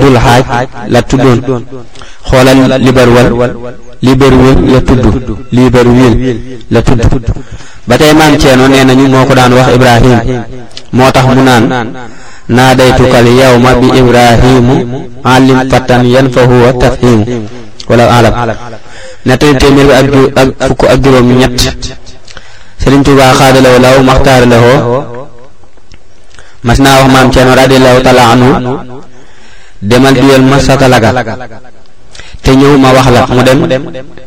dul xaaj la tuddoon xoolal liberwal liberwil la tudd liberwil la tudd ba tey maam Ceerno nee nañu moo ko daan wax Ibrahim moo tax mu naan naa daytukal yawma bi Ibrahimu alim fatan yan fa huwa tafhimu wala alam nettali téeméer bi ak ju ak fukk ak juróom ñett Sëriñ Tuubaa xaadalawo law maxtaar lawoo mas naa wax maam Ceerno radiyallahu taala anhu demal duyal ma sa talaga te ñëw ma wax la mu dem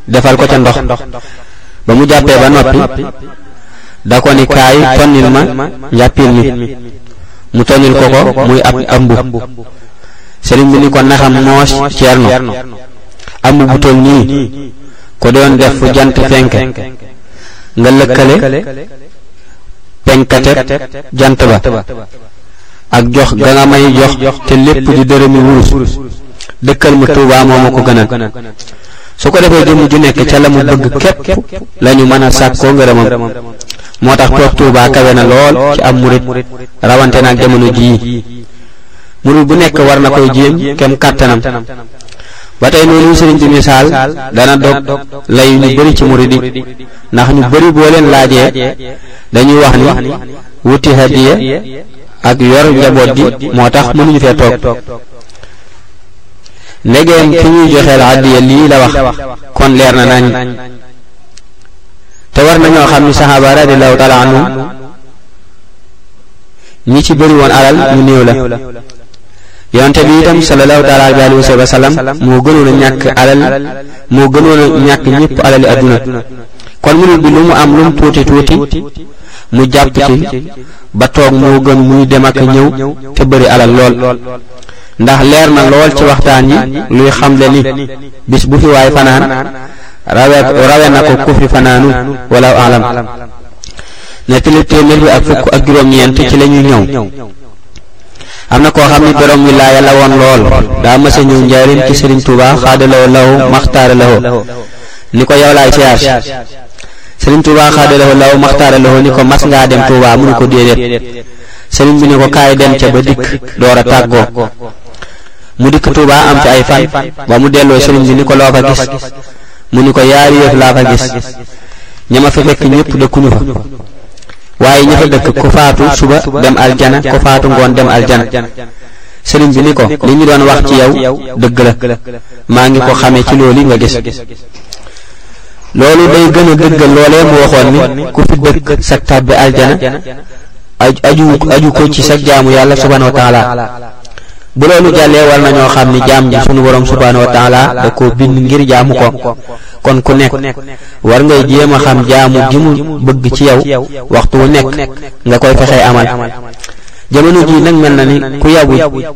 defal ko ca ndox ba mu jàppee ba noppi da ko ni kaay tonnil ma njàppil mi mu tonnil ko ko muy ab ëmb sëriñ bi ni ko naxam moos ceerno ëmb bu toll nii ko doon def fu jant fenke nga lëkkale penkate jant ba ak jox ga nga may jox te lépp di dërëmi wurus dëkkal ma Tuubaa moo ma ko gënal su ko defee jëmm ju nekk ca la mu bëgg képp la ñu mën a sàkkoo ngërëmam moo tax toog Tuubaa kawe na lool ci am murit rawante naag jamono jii murit bu nekk war na koy jéem kem kàttanam ba tey noonu sëriñ bi misaal dana dog layu ñu bari ci murit yi ndax ñu bari boo leen laajee dañuy wax ni wuti hadiya ak yor njaboot gi moo tax mënuñu fee toog ndegeem ki ñuy joxeel hadiya lii la wax kon leer na nañ te war nañoo xam ni saxaaba radiyallahu taala anhum ñi ci bëri woon alal ñu néew la yonte bi itam sallallahu taala alayhi wa sallam moo gënoon a ñàkk alal moo gënoon a ñàkk ñëpp alali adduna kon murid bi lu mu am lu mu tuuti tuuti mu jàpp ci ba toog moo gën muy dem ak ñëw te bëri alal lool ndax leer na lool ci waxtaan yi luy xamle ni bis bu fi waay fanaan rawe rawe na ko ku fi fanaanu wala alam nettali téeméer bi ak fukk ak juróom-ñeent ci la ñuy ñëw am na koo xam ne borom wilaaya la woon lool daa mës a ñëw njaarim ci sëriñ Touba xaadaloo law maxtaara law ni ko yow laay siyaar sëriñ Touba xaadaloo law maxtaara law ni ko mas ngaa dem Touba mu ne ko déedéet sëriñ bi ni ko kaay dem ca ba dikk door a tàggoo mu dikk Touba am ci ay fan ba mu delloo sëriñ bi ni ko loo fa gis mu ni ko yaari yëf laa fa gis ña ma fa fekk ñëpp dëkkuñu fa waaye ña fa dëkk ku faatu suba dem aljana ku faatu ngoon dem aljana sëriñ bi ni ko li ñu doon wax ci yow dëgg la maa ngi ko xamee ci loolu nga gis loolu day gën a dëggal loolee mu waxoon ni ku fi dëkk sa tàbbi aljana aju aju ko ci sa jaamu yàlla subhanahu wa taala bu loolu jàllee war nañoo xam ni jaam ji sunu borom subhanahu wa taala da ko bind ngir jaamu ko kon ku nekk war ngay jéem a xam jaamu gi mu bëgg ci yow waxtu wu nekk nga koy fexee amal jamono ji nag mel na ni ku yabu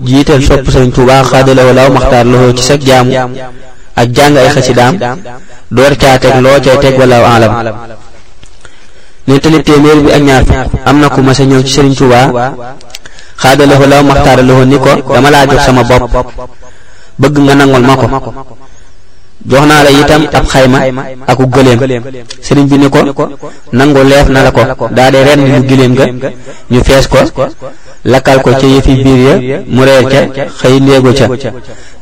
jiital sopp Sëriñ Tuubaa xaadalawo law maxtaar loxoo ci sa jaamu ak jàng ay xasidaam door caa teg loo cay teg walaaw alam nettali téeméer bi ak ñaar fukk am na ku mas a ñëw ci Sëriñ Tuubaa xaadalawo law maxtaar loxoo ni ko dama laa jox sama bopp bëgg nga nangul ma ko jox naa la itam ab xayma aku gëléem sëriñ bi ni ko nangu leef na la ko daa dee ren lu gëléem ga ñu fees ko lakkal ko ca yëfi biir ya mu reer ca xëy ndéegu ca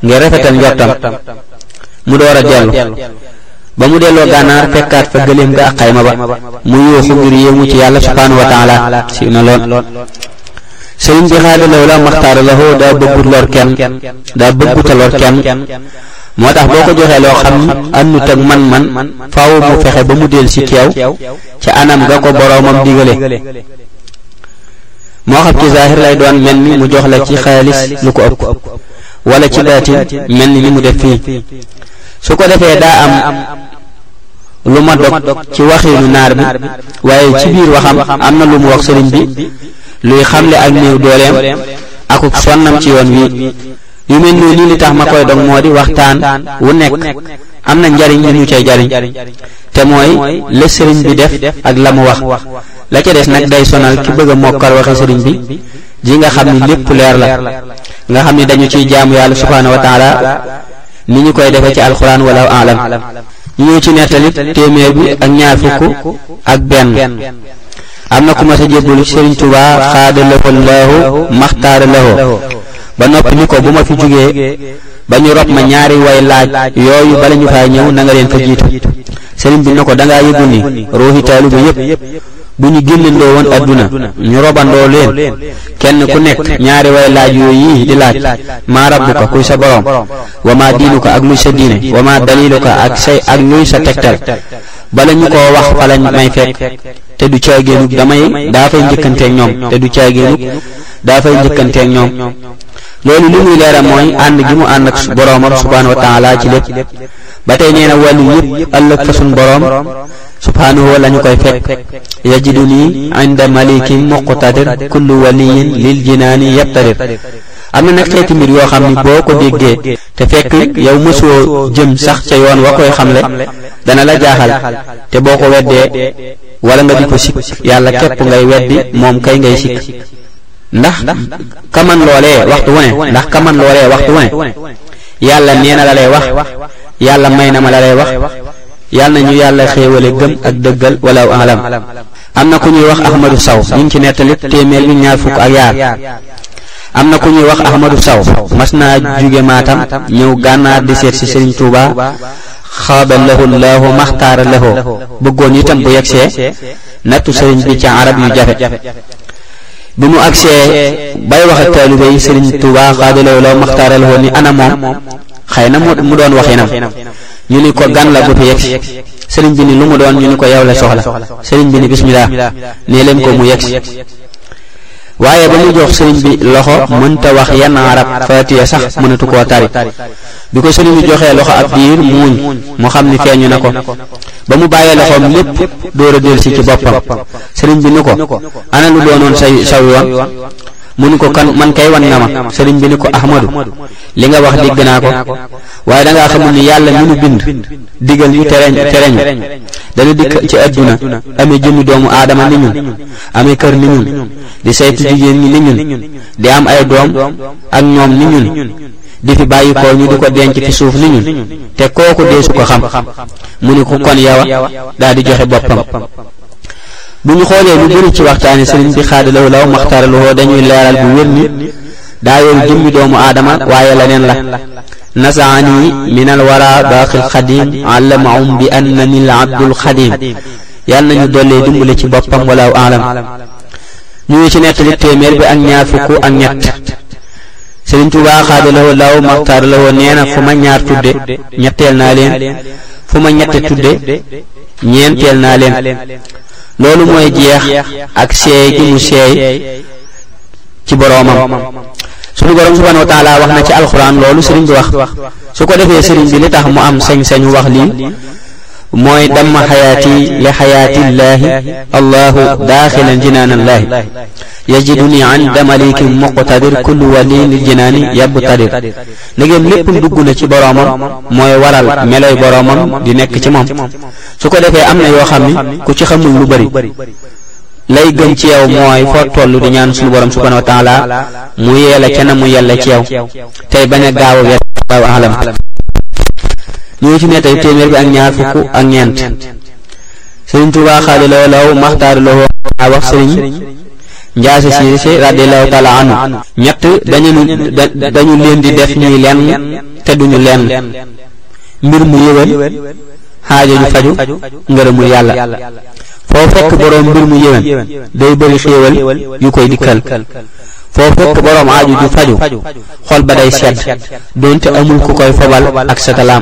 ngir rafetal njortam mu door a dellu ba mu delloo gànnaar fekkaat fa gëléem ga ak xayma ba mu yuuxu ngir yéemu ci yàlla subhaanahu wa taala si na lool sëriñ bi xaada law la maxtaara la daa bëggut lor kenn daa bëgguta lor kenn moo tax boo ko joxee loo xam ni àndut ak man-man faaw mu fexe ba mu del si keew ci anam ga ko boroomam digale moo xam ci zaahir lay doon mel ni mu jox la ci xaalis lu ko ëpp wala ci baatin mel ni li mu def fii su ko defee daa am lu ma dog ci waxiinu naar bi waaye ci biir waxam am na lu mu wax sëriñ bi luy xamle ak néew dooleem akuk sonnam ci yoon wi yu mel noonu li tax ma koy dog moo di waxtaan wu nekk am na njariñ li ñu cay jariñ te mooy la sëriñ bi def ak la mu wax la ca des nag day sonal ki bëgg a mokkal waxi sëriñ bi ji nga xam ni lépp leer la nga xam ni dañu ciy jaamu yàlla subhaanahu wa taala ni ñu koy defee ci alxuraan wala alam ñu ñëw ci nettali téeméer bi ak ñaar fukk ak benn am na ku ma sa jébbalu sëriñ Tuubaa xaada lahu laahu maxtaara lahu ba noppi ni ko bu ma fi jógee ba ñu rob ma ñaari way laaj yooyu bala ñu faa ñëw na nga leen fa jiitu sëriñ bi ne ko dangaa yëgu ni ruuxi taalibe yépp bu ñu génnandoo woon adduna ñu robandoo leen kenn ku nekk ñaari way laaj yooyu yi di laaj maa rabbuka kuy sa borom wa maa diinuka ak luy sa diine wa maa daliluka ak say ak luy sa tegtal bala ñu koo wax fa lañ may fekk te du caagéenug damay daa fay njëkkanteeg ñoom te du caagéenug daa fay njëkkanteeg ñoom loolu li muy leeral mooy ànd gi mu ànd ak boroomam subhaanahu wa taala ci lépp ba tey nee na wàllu yëpp ëllëg fa suñ boroom subhaanahu la ñu koy fekk yajidu nii inda malikin muqtadir kullu waliyin lil jinaani yabtadir am na nag xeeti mbir yoo xam ni boo ko déggee te fekk yow mësoo jëm sax ca yoon wa koy xamle dana la jaaxal te boo ko weddee wala nga di ko sikk yàlla képp ngay weddi moom kay ngay sikk ndax kaman loolee waxtu wu ne ndax kaman loolee waxtu wu ne yàlla nee na la lay wax yàlla may na ma la lay wax yàlla na ñu yàlla xéewale gëm ak dëggal wala alam am na ku ñuy wax Ahmadou Sow ñu ngi ci nettali téeméer bi ñaar fukk ak yaar am na ku ñuy wax Ahmadou Sow mas naa jóge Maatam ñëw gànnaar di seet si Serigne Touba xaada lahu laahu maxtaara lahu bëggoon itam bu yegsee nattu sëriñ bi ci arab yu jafe bi mu agsee bay wax ak taalibe yi sëriñ Tuubaa xaada lahu laahu maxtaara lahu ni ana moom xëy na mu doon waxinam ñu ni ko gan la bu fi yegsi sëriñ bi ni lu mu doon ñu ni ko yow la soxla sëriñ bi ni bismillah nee leen ko mu yegsi waaye ba mu jox sëriñ bi loxo mënta wax yenn arab faatiya sax mënatu koo tari bi ko sëriñ bi joxee loxo ab diir muuñ mu xam ni feeñu na ko ba mu bàyyee loxoom lépp door a delsi ci boppam sëriñ bi ni ko ana lu doonoon say saw yoon mu ni ko kan man kay wan na ma sëriñ bi ni ko ahmadu li nga wax dégg naa ko waaye dangaa xamul ni yàlla mi nu bind digal ñu tereñ tereñ dana dikk ci àdduna amee jëmmi doomu aadama ni ñun amee kër ni ñun di saytu jigéen ñi ni ñun di am ay doom ak ñoom ni ñun di fi bàyyi ko ñu di ko denc fi suuf ni ñun te kooku dee su ko xam mu ni ko kon yawa daal di joxe boppam bu ñu xoolee lu bëri ci waxtaani sëriñ bi xaadalaw law maxtaraloo dañuy leeral bu wér ni daa yor jëmmi doomu aadama waaye leneen la nasaani min al wara baaqil xadim allamahum bi annani al abdul xadim yàlla nañu dollee dimbale ci boppam walaw alam ñu ngi ci nettali téeméer bi ak ñaar fukk ak ñett Sëriñ Tuubaa xaadalawoo laaw maxtaar lawoo nee na fu ma ñaar tudde ñetteel naa leen fu ma ñette tudde ñeenteel naa leen loolu mooy jeex ak seey gi mu seey ci boroomam suñu borom subhanahu wa taala wax na ci alxuraan loolu sëriñ bi wax su ko defee sëriñ bi li tax mu am sañ-sañu wax lii mooy damma xayaati li xayaatillaahi allahu daaxilan jinaanallaahi yajiduni inda malikin muqtadir kullu waliyin lil jinaani yabtadir ndegem lépp dugg na ci boroomam mooy waral meloy boroomam di nekk ci moom su ko defee am na yoo xam ni ku ci xamul lu bari lay gën ci yow mooy foo toll di ñaan suñu borom subhanahu wa taala mu yeela ca na mu yella ci yow tey bañ a gaaw a wet waaw alam ñu ngi ci ne tey téeméer bi ak ñaar fukk ak ñeent sëriñ Tuubaa xaali loo law maxtaar loo a wax sëriñ njaase siise radiyallahu taala anhu ñett dañu dañu leen di def ñuy lenn te duñu lenn mbir mu yëwén xaajo ju faju ngërëmul yàlla foo fekk boroom mbir mu yëwén day bëri xéewal yu koy dikkal foo fekk boroom aaju ju faju xol ba day sedd doonte amul ku koy fobal ak sa talaam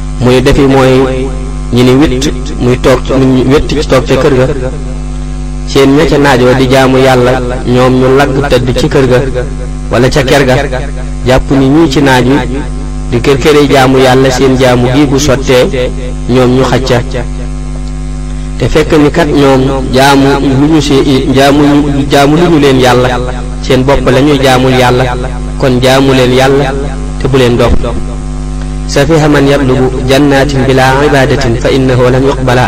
mu ni defi mooy ñu ni witt muy toog muy wett ci toog ca kër ga seen ña ca naaj wa di jaamu yàlla ñoom ñu lagg tëdd ci kër ga wala ca ker ga jàpp ni ñii ci naaj wi di kër këre jaamu yàlla seen jaamu gii bu sottee ñoom ñu xacca te fekk ni kat ñoom jaamu lu ñu si jaamu jaamu lu ñu leen yàlla seen bopp la ñuy jaamul yàlla kon jaamu leen yàlla te bu leen dof safiha man yablugu jannatin bila ibadatin fa innahu lam yuqbala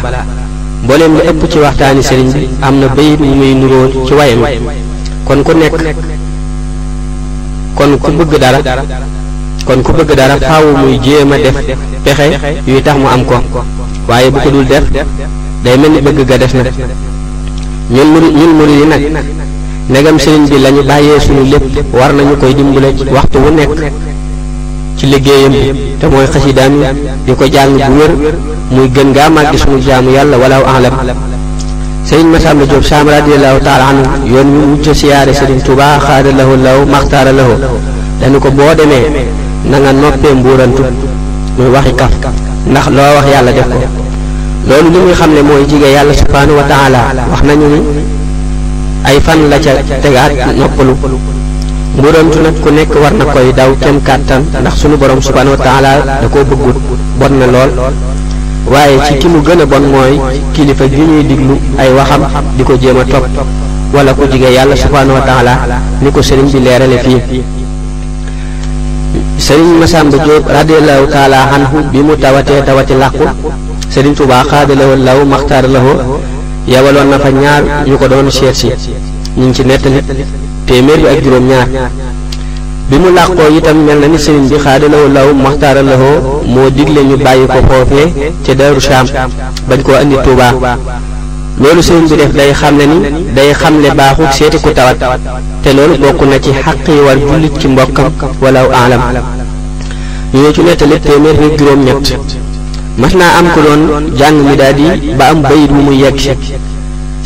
mbooleem li ëpp ci waxtaani sëriñ bi am na bayit mu muy nuroo ci wayam kon ku nekk kon ku bëgg dara kon ku bëgg dara faaw muy jéem a def pexe yuy tax mu am ko waaye bu ko dul def day mel ni bëgg ga def na ñun muri ñun muri yi nag ndegam sëriñ bi lañu bàyyee suñu lépp war nañu koy dimbale waxtu wu nekk ci liggéeyam bi te mooy xasidaam yi di ko jàng bu wér muy gën ngaa màgg sunu jaamu yàlla walaaw alam sëriñ Masamba Diop Sam radiyallahu taala anhu yoon wi mujj siyaare sëriñ Touba xaada lahu law maxtaara lahu dañu ko boo demee na nga noppee mbuurantu muy waxi kaf ndax loo wax yàlla def ko loolu li muy xam ne mooy jige yàlla subhaanahu wa taala wax nañu ni ay fan la ca tegaat noppalu mbuurantu nag ku nekk war na koy daw kem kàttan ndax sunu borom subhanahu wa taala da koo bëggut bon na lool waaye ci ki mu gën a bon mooy kilifa gi ñuy diglu ay waxam di ko jéem a topp wala ku jige yàlla subhanahu wa taala ni ko sëriñ bi leerale fii sëriñ Masamba Diop radiallahu taala anhu bi mu tawatee tawati làqu sëriñ Tuubaa xaadalawoo law maxtaar lawoo yabaloon na fa ñaar ñu ko doon seet si ñu ngi ci nettali téeméer bi ak juróom ñaar bi mu làqoo itam mel na ni sëriñ bi xaadalawu law maxtaara lawoo moo digle ñu bàyyi ko foofee ca Daaru Saam bañ koo andi Tuubaa loolu sëriñ bi def day xamle ni day xamle baaxuk seeti ku tawat te loolu bokk na ci xàq yi war jullit ci mbokkam walaw alam ñu ñëw ci nettali téeméer bi juróom ñett mas naa am ku doon jàng mi daal di ba am bayit wu muy yegg si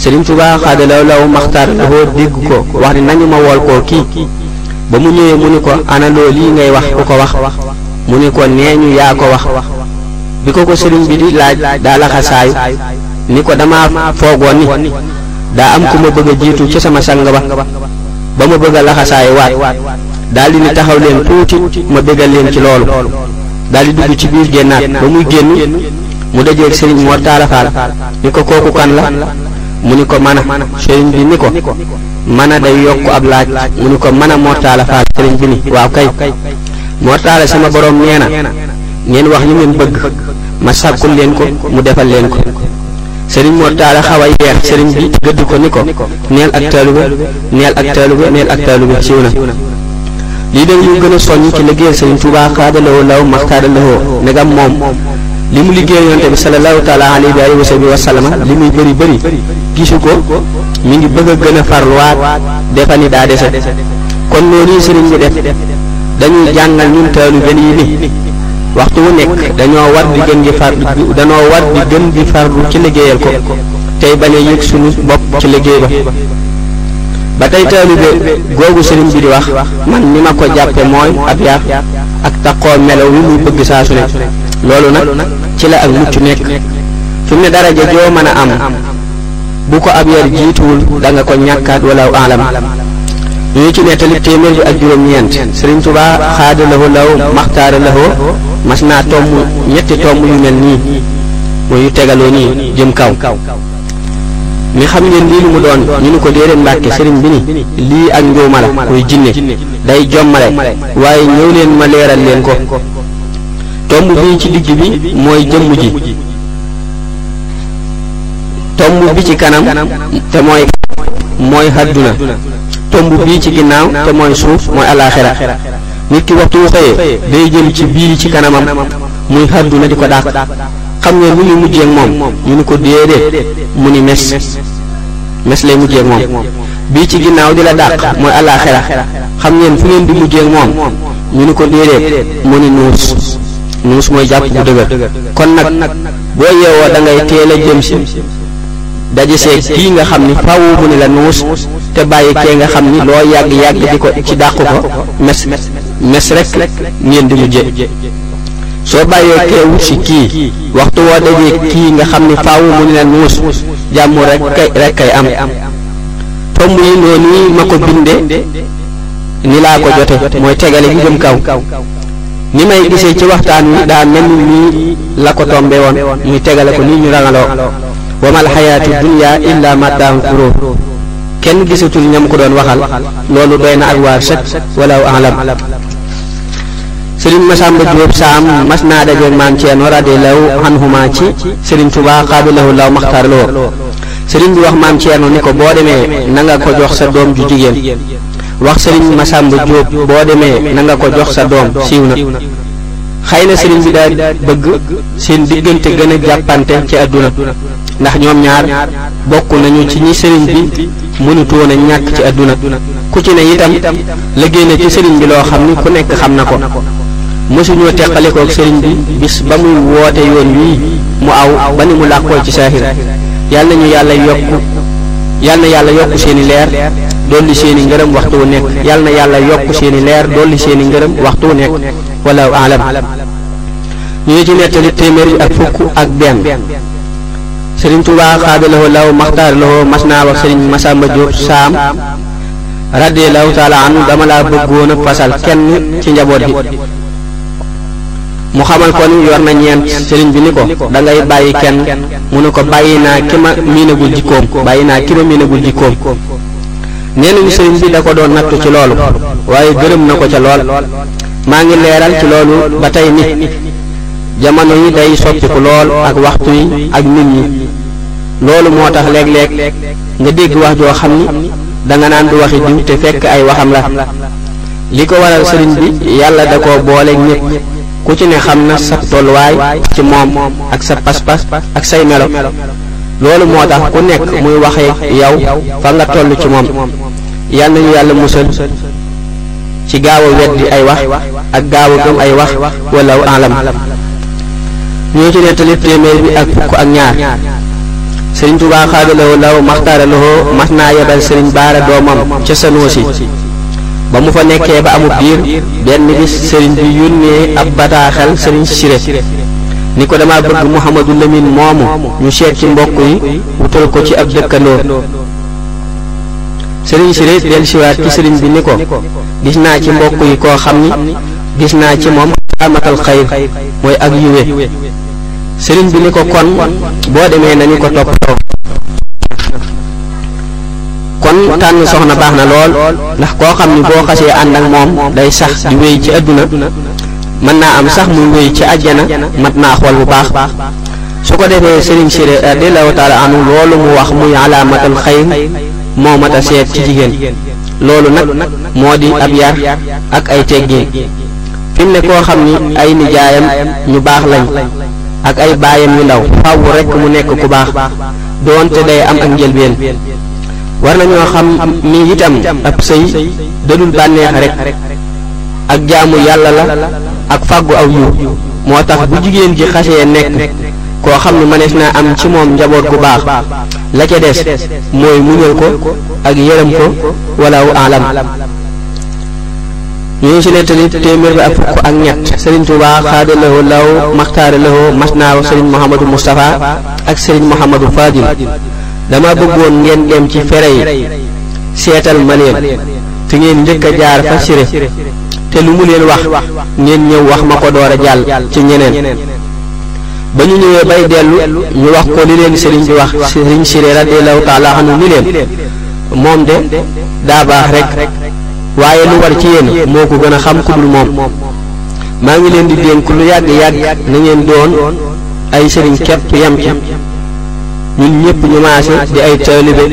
Sëriñ Tuubaa xaadalaw law maxtaar dafa dégg ko wax ni nañu ma wool koo kii ba mu ñëwee mu ni ko ana loo lii ngay wax ku ko wax mu ni ko nee ñu yaa ko wax bi ko ko sëriñ bi di laaj daa laxasaayu ni ko dama foogoon ni daa am ku ma bëgg a jiitu ci sama sang ba ba ma bëgg a laxasaayu waat daal di ni taxaw leen tuuti ma bégal leen ci loolu daal di dugg ci biir génnaat ba muy génn mu dajeeg sëriñ Mor Talla Fall ni ko kooku kan la mu ni ko mana sëriñ bi ni ko mana day yokk ab laaj mu ni ko mana mortaala faal sëriñ bi ni waaw kay mortaala sama borom nee na ngeen wax li ngeen bëgg ma sàkkul leen ko mu defal leen ko sëriñ mortaala xaw a yeer sëriñ bi gëdd ko ni ko neel ak taalube neel ak taalube neel ak taalube siiw na lii de ñu gën a soññ ci liggéeyal Sëriñ Tuubaa xaadalawoo law maxtaadalawoo ndegam moom li mu liggéeyal yonte bi sallallahu taala alayhi wa alihi wa sahbihi wa sallama li muy bëri bëri gisu ko mi ngi bëgg a gën a farluwaat defa ni daa dese kon noonu sëriñ bi def dañuy jàngal ñun taalibe yi ni waxtu wu nekk dañoo war di gën di far dañoo war di gën di farlu ci liggéeyal ko tey bañ a yëg sunu bopp ci liggéey ba ba tey taalibe googu sëriñ bi di wax man ni ma ko jàppe mooy ab yar ak taqoo melo wi muy bëgg saa su ne loolu nag ci la ak mucc nekk fi mu ne daraja joo mën a am bu ko ab yar jiituwul da nga ko ñàkkaat wala alam ñu ci nettali téeméer bi ak juróom-ñeent sëriñ Tuubaa xaada lahu law maxtaara lahu mas naa tomb ñetti tomb yu mel nii mooy yu tegaloo nii jëm kaw mi xam ngeen lii lu mu doon ñu ni ko déedéet mbàkke sëriñ bi ni lii ak njuuma la koy jinne day jommale waaye ñëw leen ma leeral leen ko tomb bii ci digg bi mooy jëmm ji tomb bi ci kanam te mooy mooy hadduna tomb bii ci ginnaaw te mooy suuf mooy alaaxira nit ki waxtu wu xëyee day jëm ci bii ci kanamam muy xaddu na di ko dàq xam ngeen lu muy mujjee ak moom ñu ni ko déedéet mu ni mes mes lay mujjee ak moom bii ci ginnaaw di la dàq mooy àllaaxira xam ngeen fu ngeen di mujjee ak moom ñu ni ko déedéet mu ni nuus nuus mooy jàpp bu dëgër kon nag boo yeewoo da ngay teel a jëm si daje seeg kii nga xam ni faaw mu ni la nuus te bàyyi kee nga xam ni loo yàgg yàgg di ko ci dàq ko mes mes rek ngeen di mujje soo bàyyee kee wut si kii waxtu woo dajee kii nga xam ni faaw mu ni la nuus jàmm rek kay rek kay am tomb yi noonu ma ko binde ni laa ko jote mooy tegale gi jëm kaw ni may gisee ci waxtaan wi daa mel ni nii la ko tombe woon muy tegale ko nii ñu rangaloo wa mal xayaatu dunya illa mataahu xuruur kenn gisatul ñam ko doon waxal loolu doy na ak waar sëkk wala alam sëriñ Masamba Diop Saam mas naa dajeeg maam Ceerno radiyallahu anhuma ci sëriñ Tuubaa xaadalahu law maxtaar loo sëriñ bi wax maam Ceerno ni ko boo demee na nga ko jox sa doom ju jigéen wax sëriñ Masamba Jóob boo demee na nga ko jox sa doom siiw na xëy na sëriñ bi daal bëgg seen diggante gën a jàppante ci àdduna ndax ñoom ñaar bokk nañu ci ñi sëriñ bi mënutoon a ñàkk ci àdduna ku ci ne itam liggéey na ci sëriñ bi loo xam ni ku nekk xam na ko mësuñoo teqale kook sëriñ bi bis ba muy woote yoon wii mu aw ba ni mu làqoo ci saahir yàlla nañu yàlla yokk yal na yàlla yokk seeni leer dolli seeni ngërëm waxtu wu nekk yal na yàlla yokk seeni leer dolli seeni ngërëm waxtu wu nekk wallahu alam ñu ngi ci nettali téeméer ak fukk ak benn sëriñ Tuubaa xaadalawoo law maxtaar lawoo mas naa wax sëriñ Masamba Jóob saam radiyallahu taala anhu dama laa bëggoon a fasal kenn ci njaboot gi mu xamal ko ni yor na ñeent sëriñ bi ni ko da ngay bàyyi kenn mu ne ko bàyyi naa ki ma miinagul jikkoom bàyyi naa ki ma miinagul jikkoom nee nañu sëriñ bi da ko doon nattu ci loolu waaye gërëm na ko ca lool maa ngi leeral ci loolu ba tey ni jamono yi day soppiku lool ak waxtu yi ak nit ñi loolu moo tax léeg-léeg nga dégg wax joo xam ni danga naan du waxi diw te fekk ay waxam la li ko waral sëriñ bi yàlla da ko booleeg ñépp ku ci ne xam na sa tolluwaay ci moom ak sa pas-pas ak say melo loolu moo tax ku nekk muy waxee yow fa nga toll ci moom yal nañu yàlla musal ci gaaw a weddi ay wax ak gaaw a gëm ay wax wala alam ñoo ci nettali téeméer bi ak fukk ak ñaar sëriñ Tuubaa xaadalawoo law maxtaaralawoo mas naa yebal sëriñ baara doomam ca Sanusi ba mu fa nekkee ba amub diir benn bis sëriñ bi yónnee ab bataaxal sëriñ Siré ni ko dama bëgg Mouhamadou Lamine moomu ñu seet ci mbokk yi wutal ko ci ab dëkkandoo sëriñ Siré dellusiwaat ci sëriñ bi ni ko gis naa ci mbokk yi koo xam ni gis naa ci moom amatal xayr mooy ak yiwe sëriñ bi ni ko kon boo demee nañu ko toppatoo kon tànn soxna baax na lool ndax koo xam ni boo xasee ànd ak moom day sax di wéy ci àdduna mën naa am sax muy wéy ci àjjana mat naa xool bu baax su ko defee sëriñ si radiyallahu taala anhu loolu mu wax muy alaamatul xayr moo mat a seet ci jigéen loolu nag moo di ab yar ak ay teggin fi mu ne koo xam ni ay nijaayam ñu baax lañ ak ay baayam yu ndaw fàww rekk mu nekk ku baax doonte day am ak njëlbeen war nañoo xam ni itam ab sëy dadul bànneex rek ak jaamu yàlla la ak fàggu aw yiw moo tax bu jigéen ji xasee nekk koo xam ne mënees naa am ci moom njaboot gu baax la ca des mooy muñal ko ak yërëm ko wala wu alam ñu ngi ci nettali téeméer bi ak fukk ak ñett Serigne Touba xaada lahu law maxtaara lahu mas naaw Serigne Mouhamadou Moustapha ak sëriñ Mouhamadou Fadil dama bëggoon ngeen dem ci fere yi seetal ma leen fi ngeen njëkk a jaar fa siré te lu mu leen wax ngeen ñëw wax ma ko door a jàll ci ñeneen ba ñu ñëwee bay dellu ñu wax ko li leen sëriñ bi wax sëriñ siré radiyallahu taala anhu ni leen moom de daa baax rek waaye lu war ci yéen moo ko gën a xam ku dul moom maa ngi leen di dénk lu yàgg yàgg na ngeen doon ay sëriñ képp yam ci ñun ñëpp ñu maase di ay taalibe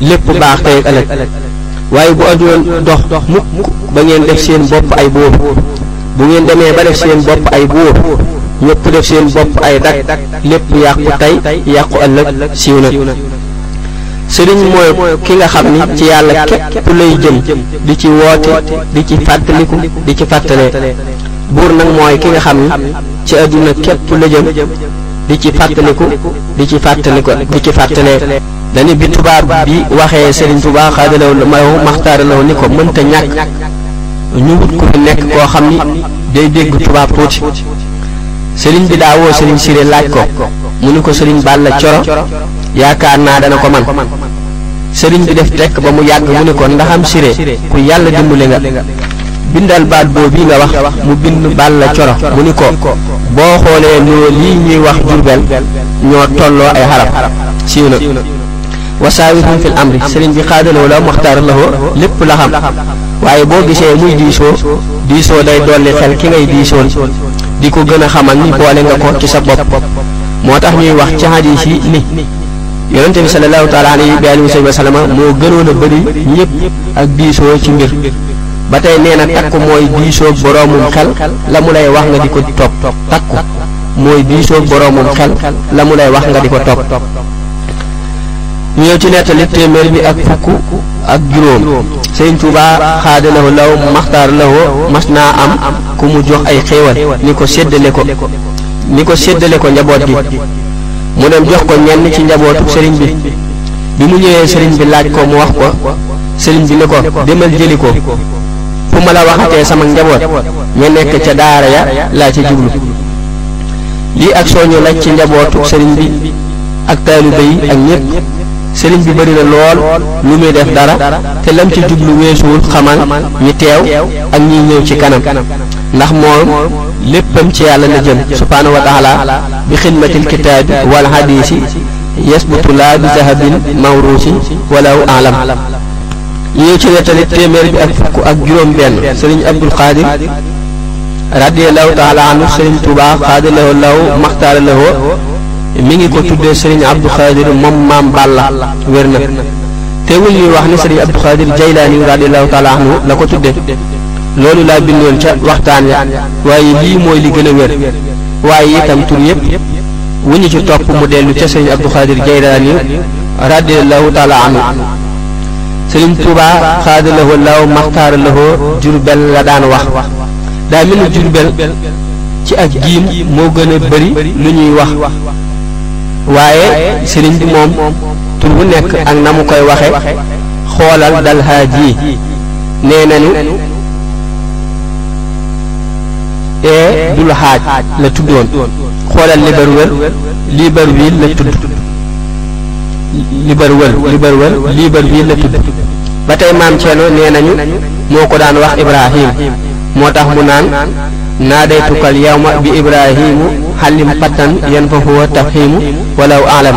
lépp baax tey ak ëllëg waaye bu adduna dox mukk ba ngeen def seen bopp ay buur bu ngeen demee ba def seen bopp ay buur ñëpp def seen bopp ay dak lépp yàqu tey yàqu ëllëg siiw na sëriñ mooy ki nga xam ni ci yàlla képp lay jëm di ci woote di ci fàttaliku di ci fàttalee buur nag mooy ki nga xam ne ci àdduna képp la jëm di ci fàttaliku di ci fàttaliku di ci fàttalee dañu bi tubaab bi waxee Serigne Touba xaadalaw malaw maxtaaralaw ni ko mënta ñàkk ñu wut ku fi nekk koo xam ni day dégg tubaab tuuti Serigne bi daa woo Serigne Siré laaj ko mu ni ko Serigne Balla Coro yaakaar naa dana ko man Serigne bi def tekk ba mu yàgg mu ni ko ndaxam Siré ku yàlla dimbali nga bindal baat boobu nga wax mu bind Balla Coro mu ni ko boo xoolee noo lii ñuy wax Jurbel ñoo tolloo ay xarab siiw na wasaawirhum fil amri sëriñ bi xaadaloo la muxtaar la lépp la xam waaye boo gisee muy diisoo diisoo day dolli xel ki ngay diisoon di ko gën a xamal ni boole nga ko ci sa bopp moo tax ñuy wax ci hadis yi ni yonente bi sallallahu taala alayhi wa sallam moo gënoon a bëri ñëpp ak diisoo ci mbir ba tey nee na takku mooy diisoog boroomum xel la mu lay wax nga di ko topp takku mooy diisoog boroomum xel la mu lay wax nga di ko topp ñëw ci nettali téeméer bi ak fukk ak juróom sëñ Tuubaa xaadalahu law maxtaar lawo mas naa am ku mu jox ay xéewal ni ko séddale ko ni ko séddale ko njaboot gi mu dem jox ko ñenn ci njabootu sëriñ bi bi mu ñëwee sëriñ bi laaj ko mu wax ko sëriñ bi ni ko demal jëli ko fu ma la waxatee sama njaboot ña nekk ca daara ya laa ca jublu lii ak soñu la ci njabootu sëriñ bi ak taalibe yi ak ñépp sëriñ bi bëri na lool lu muy def dara te lam ci jublu weesuwul xamal ñi teew ak ñiy ñëw ci kanam ndax moom léppam ci yàlla la jëm subhaanahu wa taala bi xidmatil kitaabi wal hadiisi yasbutu laa bi zahabin mawruusi walaw alam ñu ñëw ci nettali téeméer bi ak fukk ak juróom benn sëriñ abdul xaadir radiallahu taala anhu sëriñ tuuba xaadalawo law maxtaara lawo mi ngi ko tuddee sëriñ abdu xaadir moom maam balla wér na teewul ñuy wax ne sëriñ abdu xaadir jaylaani radiallahu taala anhu la ko tuddee loolu laa bindoon ca waxtaan ya waaye lii mooy li gën a wér waaye itam tur yépp wu ñu ci topp mu dellu ca sëriñ Abdou Khadir Jeylaani radiyallahu taala anhu sëriñ Touba xaada lahoo laaw maxtaara lahoo Jurbel la daan wax daa mel ni Jurbel ci ak giim moo gën a bëri lu ñuy wax waaye sëriñ bi moom tur bu nekk ak na mu koy waxe xoolal dal haaj yi nee nañu ee dul haaj la tuddoon xoolal Libreville Libreville la tudd Libreville Libreville Libreville la tudd ba tey maam Ceerno nee nañu moo ko daan wax Ibrahim moo tax mu naan naa day tukkal yawma bi Ibrahimu xalim patan yan fa huwa tafhimu walaw alam